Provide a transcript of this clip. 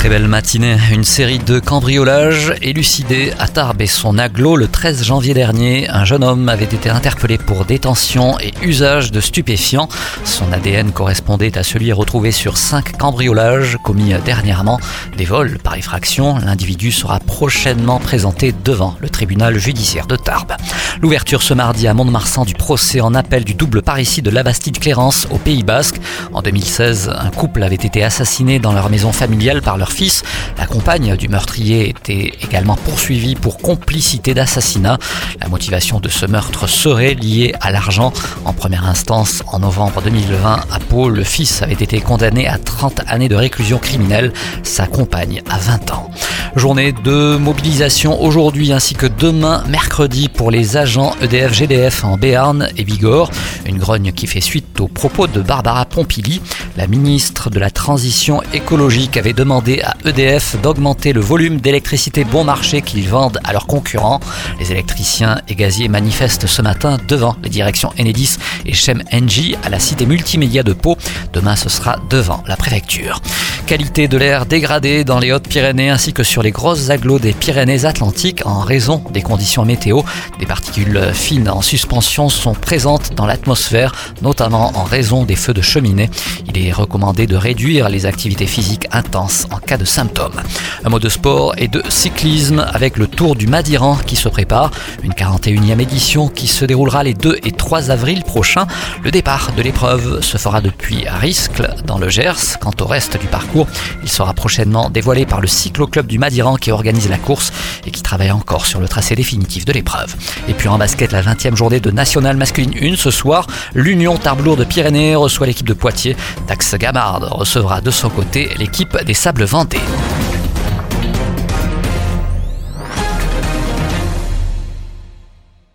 Très belle matinée. Une série de cambriolages élucidés à Tarbes et son aglo le 13 janvier dernier. Un jeune homme avait été interpellé pour détention et usage de stupéfiants. Son ADN correspondait à celui retrouvé sur cinq cambriolages commis dernièrement. Des vols par effraction. L'individu sera prochainement présenté devant le tribunal judiciaire de Tarbes. L'ouverture ce mardi à Mont-de-Marsan du procès en appel du double parricide de Lavastide Clérance au Pays Basque. En 2016, un couple avait été assassiné dans leur maison familiale par leur fils. La compagne du meurtrier était également poursuivie pour complicité d'assassinat. La motivation de ce meurtre serait liée à l'argent. En première instance, en novembre 2020, à Pau, le fils avait été condamné à 30 années de réclusion criminelle, sa compagne à 20 ans. Journée de mobilisation aujourd'hui ainsi que demain, mercredi, pour les agents EDF-GDF en Béarn et Bigorre. Une grogne qui fait suite aux propos de Barbara Pompili. La ministre de la Transition écologique avait demandé à EDF d'augmenter le volume d'électricité bon marché qu'ils vendent à leurs concurrents. Les électriciens et gaziers manifestent ce matin devant les directions Enedis et Chem Engie à la cité multimédia de Pau. Demain, ce sera devant la préfecture. Qualité de l'air dégradée dans les Hautes-Pyrénées ainsi que sur les grosses agglos des Pyrénées-Atlantiques en raison des conditions météo. Des particules fines en suspension sont présentes dans l'atmosphère, notamment en raison des feux de cheminée. Il est recommandé de réduire les activités physiques intenses en cas de symptômes. Un mot de sport et de cyclisme avec le Tour du Madiran qui se prépare. Une 41e édition qui se déroulera les 2 et 3 avril prochains. Le départ de l'épreuve se fera depuis Riscle dans le Gers. Quant au reste du il sera prochainement dévoilé par le Cyclo-Club du Madiran qui organise la course et qui travaille encore sur le tracé définitif de l'épreuve. Et puis en basket, la 20e journée de National Masculine 1 ce soir, l'Union Tarblour de Pyrénées reçoit l'équipe de Poitiers. Dax Gamard recevra de son côté l'équipe des Sables Vendée.